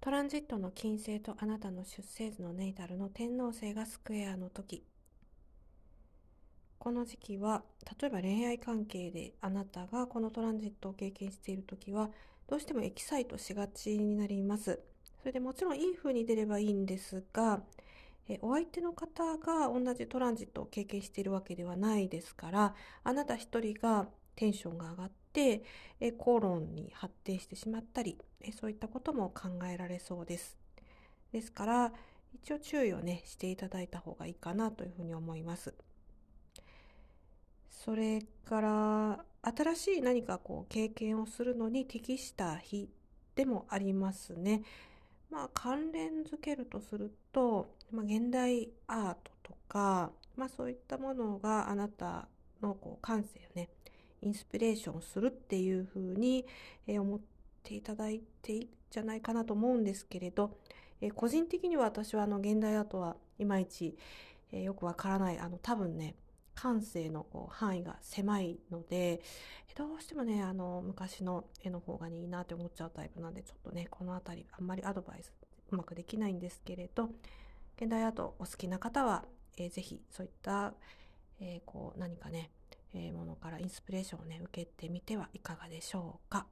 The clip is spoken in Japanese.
トランジットの金星とあなたの出生図のネイタルの天王星がスクエアの時。この時期は例えば恋愛関係であなたがこのトランジットを経験している時はどうしてもエキサイトしがちになります。それでもちろんいい風に出ればいいんですがえお相手の方が同じトランジットを経験しているわけではないですからあなた一人がテンションが上がってえ口論に発展してしまったりえそういったことも考えられそうですですから一応注意をねしていただいた方がいいかなというふうに思いますそれから新しい何かこう経験をするのに適した日でもありますね。まあ関連づけるとすると、まあ、現代アートとか、まあそういったものがあなたのこう感性をね、インスピレーションするっていうふうに思っていただいていいんじゃないかなと思うんですけれど、え個人的には私はあの現代アートはいまいち、えよくわからない、あの多分ね、感性のこう範囲が狭いのでどうしてもねあの昔の絵の方が、いいなって思っちゃうタイプなんでちょっとねこの辺りあんまりアドバイスうまくできないんですけれど現代アートお好きな方は、えー、ぜそういった、えー、こう何かね、ものからインスピレーションをね受けてみてはいかがでしょうか。